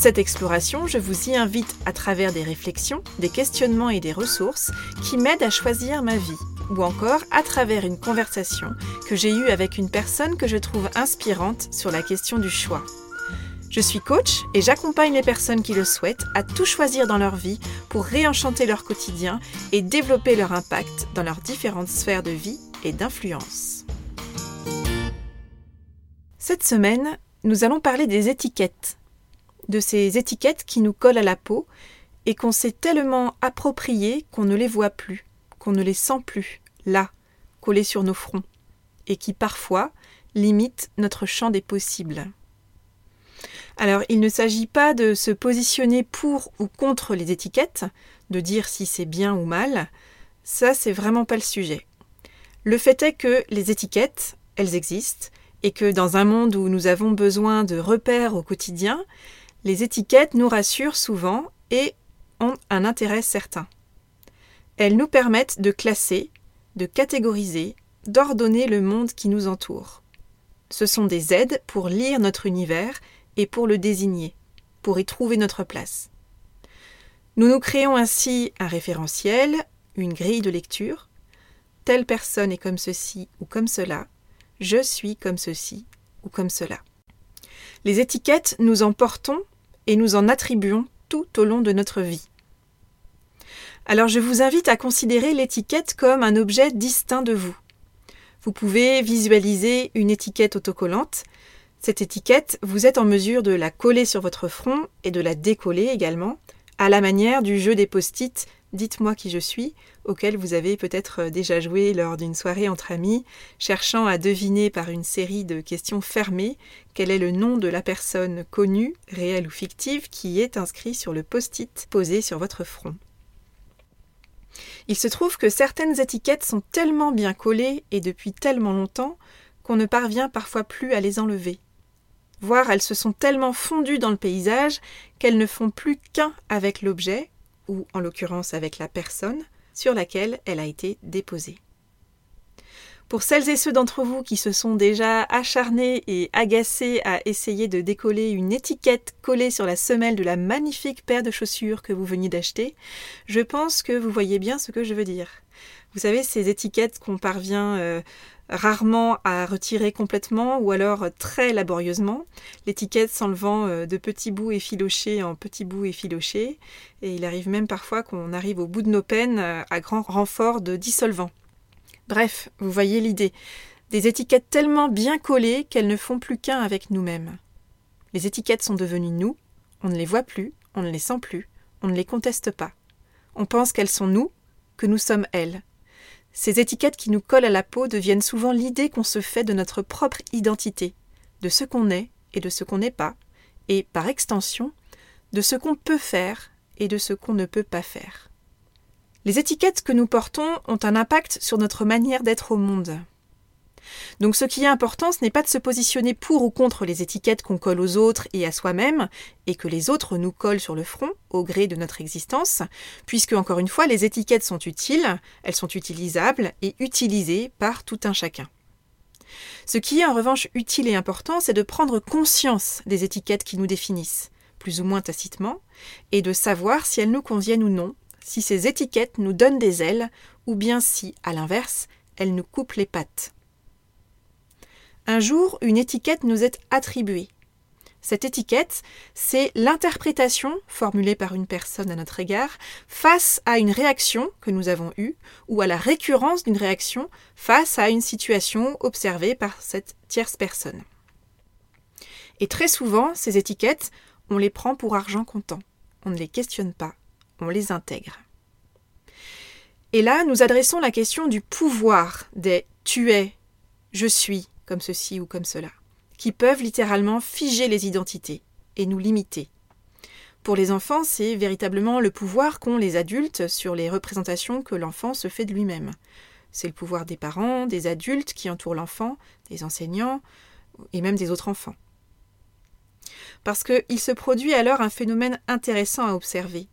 Cette exploration, je vous y invite à travers des réflexions, des questionnements et des ressources qui m'aident à choisir ma vie, ou encore à travers une conversation que j'ai eue avec une personne que je trouve inspirante sur la question du choix. Je suis coach et j'accompagne les personnes qui le souhaitent à tout choisir dans leur vie pour réenchanter leur quotidien et développer leur impact dans leurs différentes sphères de vie et d'influence. Cette semaine, nous allons parler des étiquettes. De ces étiquettes qui nous collent à la peau et qu'on s'est tellement appropriées qu'on ne les voit plus, qu'on ne les sent plus, là, collées sur nos fronts, et qui parfois limitent notre champ des possibles. Alors, il ne s'agit pas de se positionner pour ou contre les étiquettes, de dire si c'est bien ou mal. Ça, c'est vraiment pas le sujet. Le fait est que les étiquettes, elles existent, et que dans un monde où nous avons besoin de repères au quotidien, les étiquettes nous rassurent souvent et ont un intérêt certain. Elles nous permettent de classer, de catégoriser, d'ordonner le monde qui nous entoure. Ce sont des aides pour lire notre univers et pour le désigner, pour y trouver notre place. Nous nous créons ainsi un référentiel, une grille de lecture. Telle personne est comme ceci ou comme cela. Je suis comme ceci ou comme cela. Les étiquettes, nous en portons et nous en attribuons tout au long de notre vie. Alors je vous invite à considérer l'étiquette comme un objet distinct de vous. Vous pouvez visualiser une étiquette autocollante cette étiquette, vous êtes en mesure de la coller sur votre front et de la décoller également, à la manière du jeu des post-it Dites-moi qui je suis, auquel vous avez peut-être déjà joué lors d'une soirée entre amis, cherchant à deviner par une série de questions fermées quel est le nom de la personne connue, réelle ou fictive, qui est inscrit sur le post-it posé sur votre front. Il se trouve que certaines étiquettes sont tellement bien collées et depuis tellement longtemps qu'on ne parvient parfois plus à les enlever voire elles se sont tellement fondues dans le paysage qu'elles ne font plus qu'un avec l'objet, ou en l'occurrence avec la personne, sur laquelle elle a été déposée. Pour celles et ceux d'entre vous qui se sont déjà acharnés et agacés à essayer de décoller une étiquette collée sur la semelle de la magnifique paire de chaussures que vous veniez d'acheter, je pense que vous voyez bien ce que je veux dire. Vous savez, ces étiquettes qu'on parvient euh, rarement à retirer complètement ou alors très laborieusement, l'étiquette s'enlevant euh, de petits bouts effilochés en petits bouts effilochés, et il arrive même parfois qu'on arrive au bout de nos peines euh, à grand renfort de dissolvant. Bref, vous voyez l'idée. Des étiquettes tellement bien collées qu'elles ne font plus qu'un avec nous-mêmes. Les étiquettes sont devenues nous, on ne les voit plus, on ne les sent plus, on ne les conteste pas. On pense qu'elles sont nous, que nous sommes elles. Ces étiquettes qui nous collent à la peau deviennent souvent l'idée qu'on se fait de notre propre identité, de ce qu'on est et de ce qu'on n'est pas, et, par extension, de ce qu'on peut faire et de ce qu'on ne peut pas faire. Les étiquettes que nous portons ont un impact sur notre manière d'être au monde. Donc ce qui est important, ce n'est pas de se positionner pour ou contre les étiquettes qu'on colle aux autres et à soi-même, et que les autres nous collent sur le front au gré de notre existence, puisque encore une fois, les étiquettes sont utiles, elles sont utilisables et utilisées par tout un chacun. Ce qui est en revanche utile et important, c'est de prendre conscience des étiquettes qui nous définissent, plus ou moins tacitement, et de savoir si elles nous conviennent ou non, si ces étiquettes nous donnent des ailes, ou bien si, à l'inverse, elles nous coupent les pattes. Un jour, une étiquette nous est attribuée. Cette étiquette, c'est l'interprétation formulée par une personne à notre égard face à une réaction que nous avons eue ou à la récurrence d'une réaction face à une situation observée par cette tierce personne. Et très souvent, ces étiquettes, on les prend pour argent comptant. On ne les questionne pas, on les intègre. Et là, nous adressons la question du pouvoir des tu es, je suis, comme ceci ou comme cela, qui peuvent littéralement figer les identités et nous limiter. Pour les enfants, c'est véritablement le pouvoir qu'ont les adultes sur les représentations que l'enfant se fait de lui-même. C'est le pouvoir des parents, des adultes qui entourent l'enfant, des enseignants et même des autres enfants. Parce qu'il se produit alors un phénomène intéressant à observer.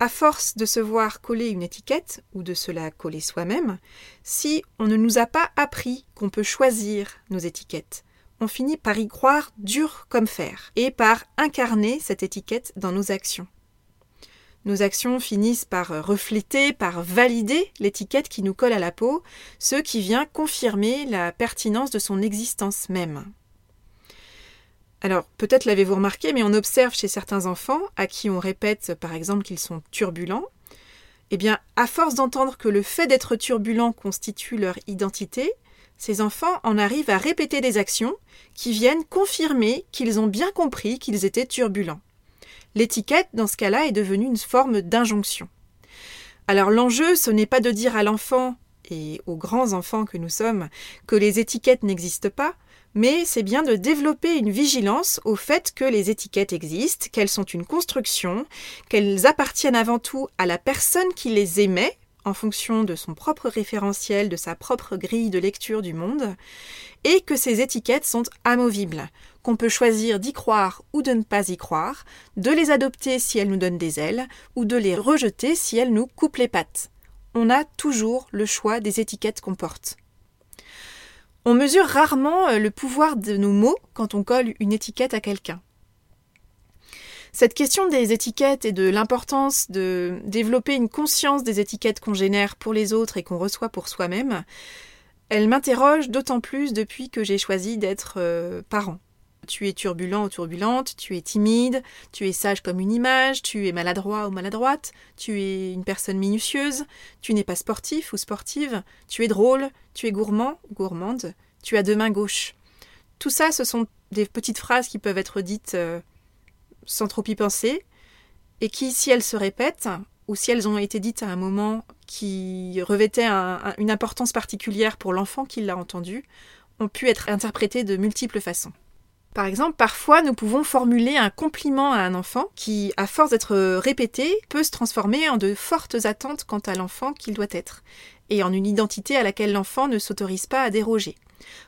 À force de se voir coller une étiquette, ou de se la coller soi-même, si on ne nous a pas appris qu'on peut choisir nos étiquettes, on finit par y croire dur comme fer, et par incarner cette étiquette dans nos actions. Nos actions finissent par refléter, par valider l'étiquette qui nous colle à la peau, ce qui vient confirmer la pertinence de son existence même. Alors, peut-être l'avez-vous remarqué, mais on observe chez certains enfants, à qui on répète par exemple qu'ils sont turbulents, eh bien, à force d'entendre que le fait d'être turbulent constitue leur identité, ces enfants en arrivent à répéter des actions qui viennent confirmer qu'ils ont bien compris qu'ils étaient turbulents. L'étiquette, dans ce cas-là, est devenue une forme d'injonction. Alors l'enjeu, ce n'est pas de dire à l'enfant et aux grands enfants que nous sommes que les étiquettes n'existent pas, mais c'est bien de développer une vigilance au fait que les étiquettes existent, qu'elles sont une construction, qu'elles appartiennent avant tout à la personne qui les émet, en fonction de son propre référentiel, de sa propre grille de lecture du monde, et que ces étiquettes sont amovibles, qu'on peut choisir d'y croire ou de ne pas y croire, de les adopter si elles nous donnent des ailes, ou de les rejeter si elles nous coupent les pattes. On a toujours le choix des étiquettes qu'on porte. On mesure rarement euh, le pouvoir de nos mots quand on colle une étiquette à quelqu'un. Cette question des étiquettes et de l'importance de développer une conscience des étiquettes qu'on génère pour les autres et qu'on reçoit pour soi-même, elle m'interroge d'autant plus depuis que j'ai choisi d'être euh, parent. Tu es turbulent ou turbulente, tu es timide, tu es sage comme une image, tu es maladroit ou maladroite, tu es une personne minutieuse, tu n'es pas sportif ou sportive, tu es drôle, tu es gourmand ou gourmande, tu as deux mains gauches. Tout ça, ce sont des petites phrases qui peuvent être dites euh, sans trop y penser, et qui, si elles se répètent, ou si elles ont été dites à un moment qui revêtait une importance particulière pour l'enfant qui l'a entendu, ont pu être interprétées de multiples façons. Par exemple, parfois nous pouvons formuler un compliment à un enfant qui, à force d'être répété, peut se transformer en de fortes attentes quant à l'enfant qu'il doit être, et en une identité à laquelle l'enfant ne s'autorise pas à déroger.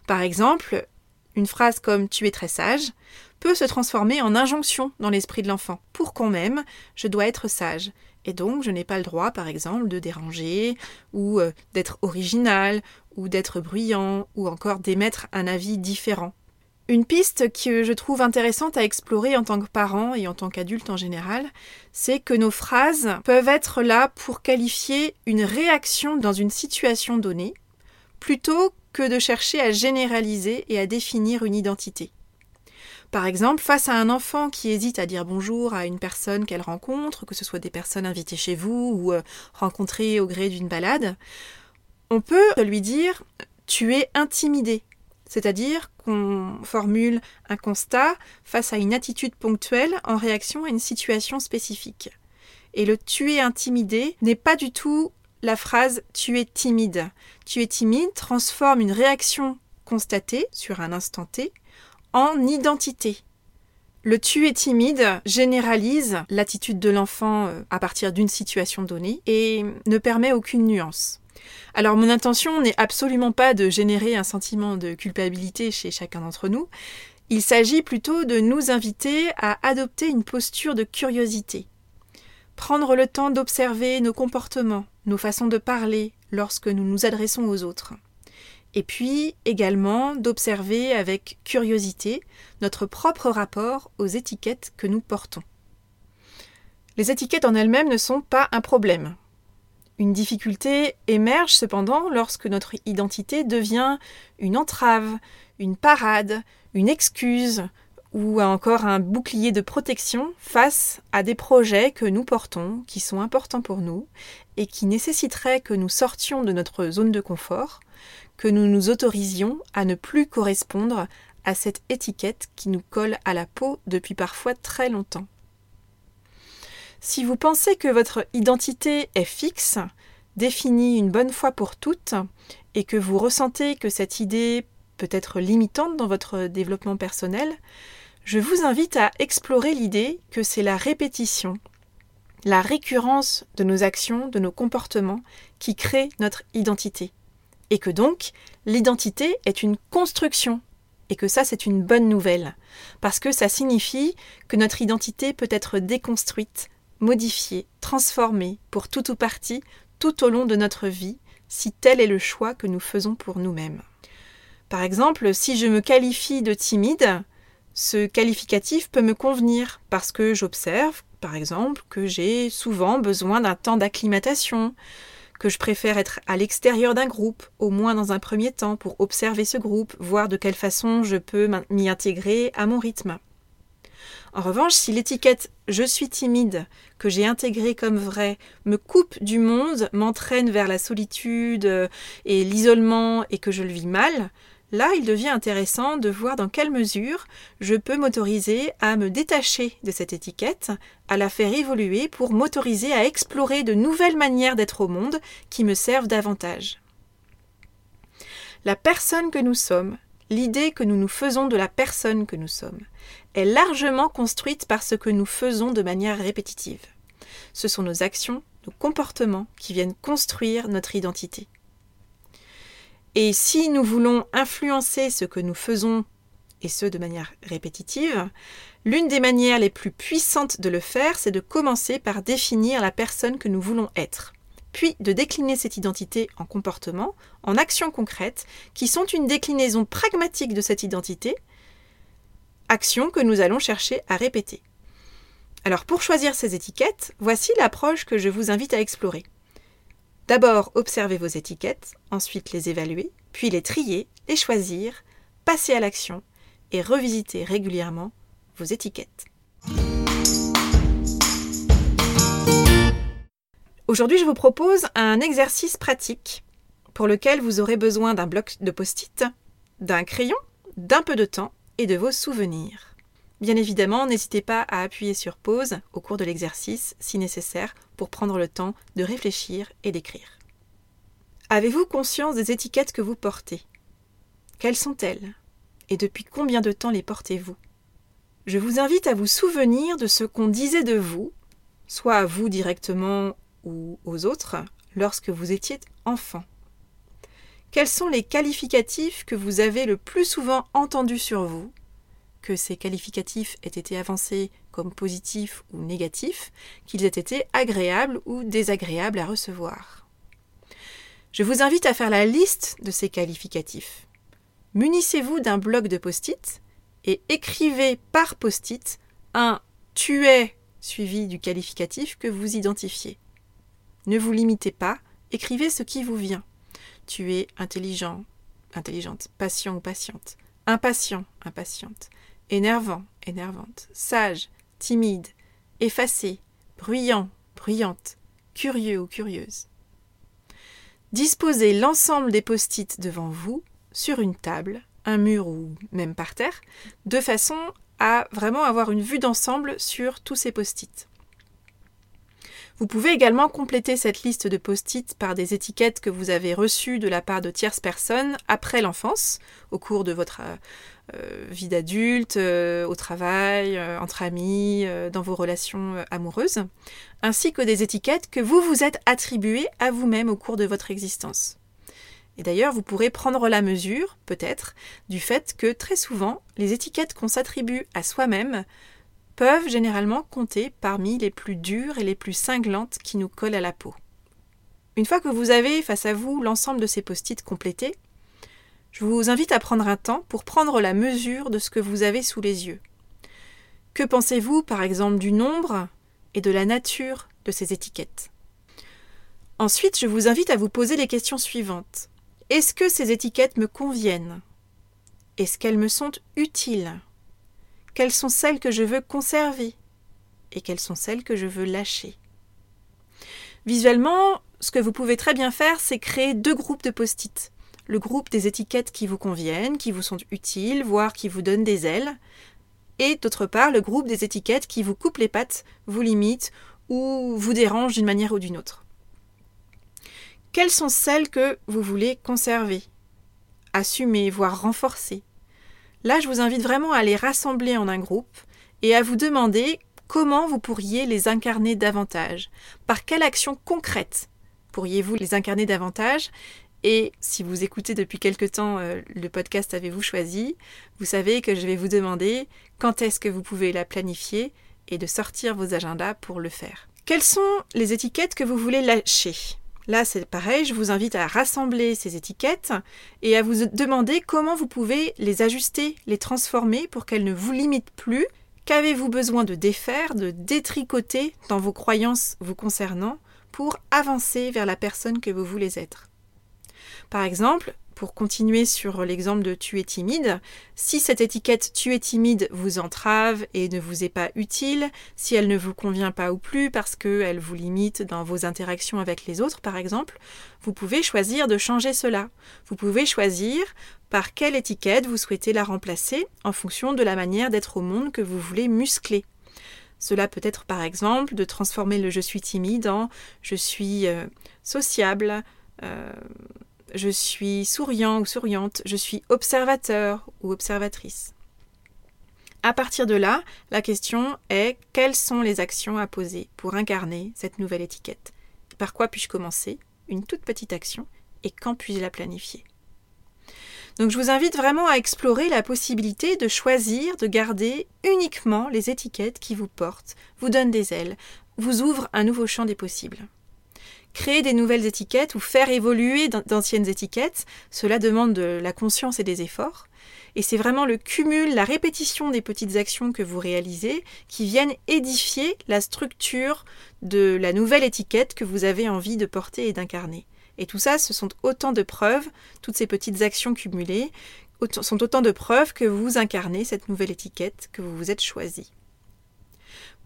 Par exemple, une phrase comme tu es très sage peut se transformer en injonction dans l'esprit de l'enfant. Pour qu'on m'aime, je dois être sage. Et donc, je n'ai pas le droit, par exemple, de déranger, ou euh, d'être original, ou d'être bruyant, ou encore d'émettre un avis différent. Une piste que je trouve intéressante à explorer en tant que parent et en tant qu'adulte en général, c'est que nos phrases peuvent être là pour qualifier une réaction dans une situation donnée, plutôt que de chercher à généraliser et à définir une identité. Par exemple, face à un enfant qui hésite à dire bonjour à une personne qu'elle rencontre, que ce soit des personnes invitées chez vous ou euh, rencontrées au gré d'une balade, on peut lui dire tu es intimidé. C'est-à-dire qu'on formule un constat face à une attitude ponctuelle en réaction à une situation spécifique. Et le tu es intimidé n'est pas du tout la phrase tu es timide. Tu es timide transforme une réaction constatée sur un instant T en identité. Le tu es timide généralise l'attitude de l'enfant euh, à partir d'une situation donnée et ne permet aucune nuance. Alors mon intention n'est absolument pas de générer un sentiment de culpabilité chez chacun d'entre nous, il s'agit plutôt de nous inviter à adopter une posture de curiosité. Prendre le temps d'observer nos comportements, nos façons de parler lorsque nous nous adressons aux autres et puis également d'observer avec curiosité notre propre rapport aux étiquettes que nous portons. Les étiquettes en elles-mêmes ne sont pas un problème. Une difficulté émerge cependant lorsque notre identité devient une entrave, une parade, une excuse ou encore un bouclier de protection face à des projets que nous portons, qui sont importants pour nous, et qui nécessiteraient que nous sortions de notre zone de confort, que nous nous autorisions à ne plus correspondre à cette étiquette qui nous colle à la peau depuis parfois très longtemps. Si vous pensez que votre identité est fixe, définie une bonne fois pour toutes, et que vous ressentez que cette idée peut être limitante dans votre développement personnel, Je vous invite à explorer l'idée que c'est la répétition, la récurrence de nos actions, de nos comportements qui crée notre identité. Et que donc, l'identité est une construction. Et que ça, c'est une bonne nouvelle. Parce que ça signifie que notre identité peut être déconstruite, modifiée, transformée, pour tout ou partie, tout au long de notre vie, si tel est le choix que nous faisons pour nous-mêmes. Par exemple, si je me qualifie de timide, ce qualificatif peut me convenir parce que j'observe par exemple, que j'ai souvent besoin d'un temps d'acclimatation, que je préfère être à l'extérieur d'un groupe, au moins dans un premier temps, pour observer ce groupe, voir de quelle façon je peux m'y intégrer à mon rythme. En revanche, si l'étiquette je suis timide, que j'ai intégrée comme vraie, me coupe du monde, m'entraîne vers la solitude et l'isolement et que je le vis mal, Là, il devient intéressant de voir dans quelle mesure je peux m'autoriser à me détacher de cette étiquette, à la faire évoluer pour m'autoriser à explorer de nouvelles manières d'être au monde qui me servent davantage. La personne que nous sommes, l'idée que nous nous faisons de la personne que nous sommes, est largement construite par ce que nous faisons de manière répétitive. Ce sont nos actions, nos comportements qui viennent construire notre identité. Et si nous voulons influencer ce que nous faisons, et ce de manière répétitive, l'une des manières les plus puissantes de le faire, c'est de commencer par définir la personne que nous voulons être, puis de décliner cette identité en comportement, en actions concrètes, qui sont une déclinaison pragmatique de cette identité, actions que nous allons chercher à répéter. Alors pour choisir ces étiquettes, voici l'approche que je vous invite à explorer. D'abord, observez vos étiquettes, ensuite les évaluer, puis les trier, les choisir, passer à l'action et revisiter régulièrement vos étiquettes. Aujourd'hui, je vous propose un exercice pratique pour lequel vous aurez besoin d'un bloc de post-it, d'un crayon, d'un peu de temps et de vos souvenirs. Bien évidemment, n'hésitez pas à appuyer sur pause au cours de l'exercice si nécessaire pour prendre le temps de réfléchir et d'écrire. Avez-vous conscience des étiquettes que vous portez? Quelles sont-elles? Et depuis combien de temps les portez-vous? Je vous invite à vous souvenir de ce qu'on disait de vous, soit à vous directement ou aux autres, lorsque vous étiez enfant. Quels sont les qualificatifs que vous avez le plus souvent entendus sur vous que ces qualificatifs aient été avancés comme positifs ou négatifs, qu'ils aient été agréables ou désagréables à recevoir. Je vous invite à faire la liste de ces qualificatifs. Munissez-vous d'un bloc de post-it et écrivez par post-it un tu es suivi du qualificatif que vous identifiez. Ne vous limitez pas, écrivez ce qui vous vient. Tu es intelligent, intelligente, patient ou patiente, impatient, impatiente, énervant, énervante, sage, timide, effacé, bruyant, bruyante, curieux ou curieuse. Disposez l'ensemble des post-it devant vous, sur une table, un mur ou même par terre, de façon à vraiment avoir une vue d'ensemble sur tous ces post-it. Vous pouvez également compléter cette liste de post-it par des étiquettes que vous avez reçues de la part de tierces personnes après l'enfance, au cours de votre euh, vie d'adulte, euh, au travail, euh, entre amis, dans vos relations amoureuses, ainsi que des étiquettes que vous vous êtes attribuées à vous-même au cours de votre existence. Et d'ailleurs, vous pourrez prendre la mesure, peut-être, du fait que très souvent, les étiquettes qu'on s'attribue à soi-même peuvent généralement compter parmi les plus dures et les plus cinglantes qui nous collent à la peau. Une fois que vous avez face à vous l'ensemble de ces post-it complétés, je vous invite à prendre un temps pour prendre la mesure de ce que vous avez sous les yeux. Que pensez-vous par exemple du nombre et de la nature de ces étiquettes? Ensuite, je vous invite à vous poser les questions suivantes. Est-ce que ces étiquettes me conviennent? Est-ce qu'elles me sont utiles? Quelles sont celles que je veux conserver et quelles sont celles que je veux lâcher? Visuellement, ce que vous pouvez très bien faire, c'est créer deux groupes de post-it. Le groupe des étiquettes qui vous conviennent, qui vous sont utiles, voire qui vous donnent des ailes, et d'autre part le groupe des étiquettes qui vous coupent les pattes, vous limitent ou vous dérangent d'une manière ou d'une autre. Quelles sont celles que vous voulez conserver, assumer, voire renforcer? Là, je vous invite vraiment à les rassembler en un groupe et à vous demander comment vous pourriez les incarner davantage. Par quelle action concrète pourriez-vous les incarner davantage? Et si vous écoutez depuis quelque temps euh, le podcast Avez-vous choisi, vous savez que je vais vous demander quand est-ce que vous pouvez la planifier et de sortir vos agendas pour le faire. Quelles sont les étiquettes que vous voulez lâcher? Là, c'est pareil, je vous invite à rassembler ces étiquettes et à vous demander comment vous pouvez les ajuster, les transformer pour qu'elles ne vous limitent plus. Qu'avez-vous besoin de défaire, de détricoter dans vos croyances vous concernant pour avancer vers la personne que vous voulez être? Par exemple, pour continuer sur l'exemple de tu es timide, si cette étiquette tu es timide vous entrave et ne vous est pas utile, si elle ne vous convient pas ou plus parce qu'elle vous limite dans vos interactions avec les autres par exemple, vous pouvez choisir de changer cela. Vous pouvez choisir par quelle étiquette vous souhaitez la remplacer en fonction de la manière d'être au monde que vous voulez muscler. Cela peut être par exemple de transformer le je suis timide en je suis euh, sociable, euh, je suis souriant ou souriante, je suis observateur ou observatrice. À partir de là, la question est quelles sont les actions à poser pour incarner cette nouvelle étiquette? Par quoi puis-je commencer? Une toute petite action et quand puis-je la planifier? Donc je vous invite vraiment à explorer la possibilité de choisir de garder uniquement les étiquettes qui vous portent, vous donnent des ailes, vous ouvrent un nouveau champ des possibles. Créer des nouvelles étiquettes ou faire évoluer d'anciennes étiquettes, cela demande de la conscience et des efforts. Et c'est vraiment le cumul, la répétition des petites actions que vous réalisez qui viennent édifier la structure de la nouvelle étiquette que vous avez envie de porter et d'incarner. Et tout ça, ce sont autant de preuves, toutes ces petites actions cumulées, sont autant de preuves que vous incarnez cette nouvelle étiquette que vous vous êtes choisie.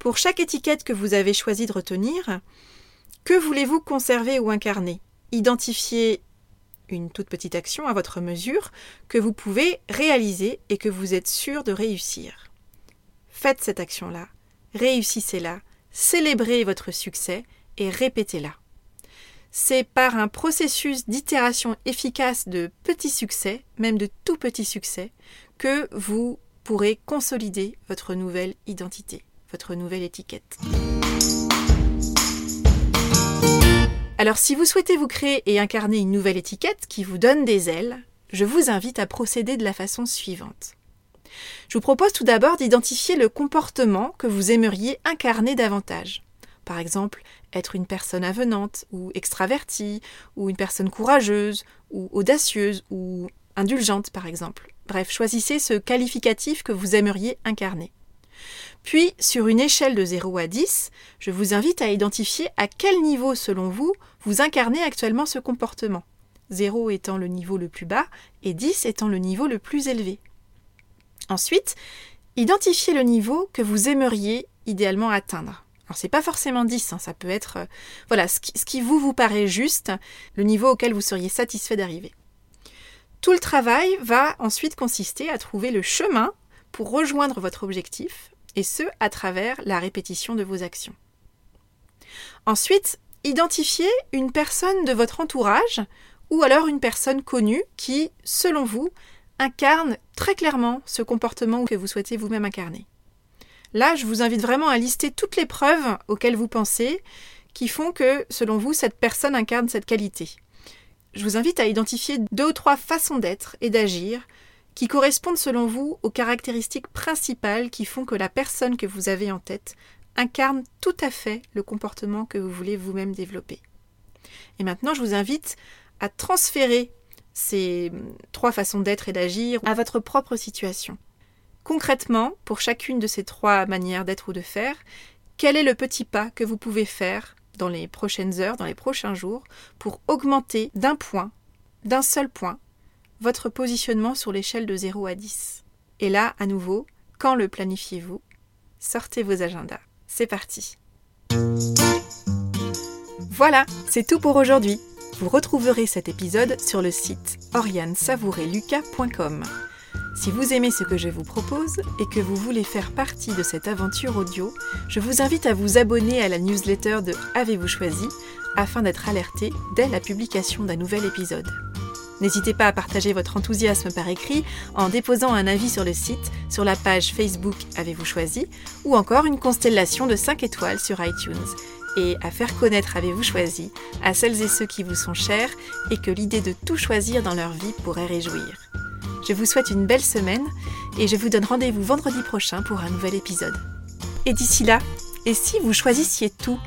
Pour chaque étiquette que vous avez choisi de retenir, que voulez-vous conserver ou incarner? Identifiez une toute petite action à votre mesure que vous pouvez réaliser et que vous êtes sûr de réussir. Faites cette action-là, réussissez-la, célébrez votre succès et répétez-la. C'est par un processus d'itération efficace de petits succès, même de tout petits succès, que vous pourrez consolider votre nouvelle identité, votre nouvelle étiquette. Alors si vous souhaitez vous créer et incarner une nouvelle étiquette qui vous donne des ailes, je vous invite à procéder de la façon suivante. Je vous propose tout d'abord d'identifier le comportement que vous aimeriez incarner davantage. Par exemple, être une personne avenante ou extravertie, ou une personne courageuse, ou audacieuse, ou indulgente par exemple. Bref, choisissez ce qualificatif que vous aimeriez incarner. Puis, sur une échelle de 0 à 10, je vous invite à identifier à quel niveau, selon vous, vous incarnez actuellement ce comportement. 0 étant le niveau le plus bas et 10 étant le niveau le plus élevé. Ensuite, identifiez le niveau que vous aimeriez idéalement atteindre. Alors c'est pas forcément 10, hein, ça peut être euh, voilà ce qui, vous vous paraît juste, le niveau auquel vous seriez satisfait d'arriver. Tout le travail va ensuite consister à trouver le chemin pour rejoindre votre objectif, et ce à travers la répétition de vos actions. Ensuite, identifiez une personne de votre entourage ou alors une personne connue qui, selon vous, incarne très clairement ce comportement que vous souhaitez vous-même incarner. Là, je vous invite vraiment à lister toutes les preuves auxquelles vous pensez qui font que, selon vous, cette personne incarne cette qualité. Je vous invite à identifier deux ou trois façons d'être et d'agir qui correspondent selon vous aux caractéristiques principales qui font que la personne que vous avez en tête incarne tout à fait le comportement que vous voulez vous-même développer. Et maintenant, je vous invite à transférer ces trois façons d'être et d'agir à votre propre situation. Concrètement, pour chacune de ces trois manières d'être ou de faire, quel est le petit pas que vous pouvez faire dans les prochaines heures, dans les prochains jours, pour augmenter d'un point, d'un seul point, votre positionnement sur l'échelle de 0 à 10. Et là, à nouveau, quand le planifiez-vous Sortez vos agendas. C'est parti. Voilà, c'est tout pour aujourd'hui. Vous retrouverez cet épisode sur le site oriansavoureluca.com. Si vous aimez ce que je vous propose et que vous voulez faire partie de cette aventure audio, je vous invite à vous abonner à la newsletter de Avez-vous choisi afin d'être alerté dès la publication d'un nouvel épisode. N'hésitez pas à partager votre enthousiasme par écrit en déposant un avis sur le site, sur la page Facebook Avez-vous choisi, ou encore une constellation de 5 étoiles sur iTunes, et à faire connaître Avez-vous choisi à celles et ceux qui vous sont chers et que l'idée de tout choisir dans leur vie pourrait réjouir. Je vous souhaite une belle semaine et je vous donne rendez-vous vendredi prochain pour un nouvel épisode. Et d'ici là, et si vous choisissiez tout?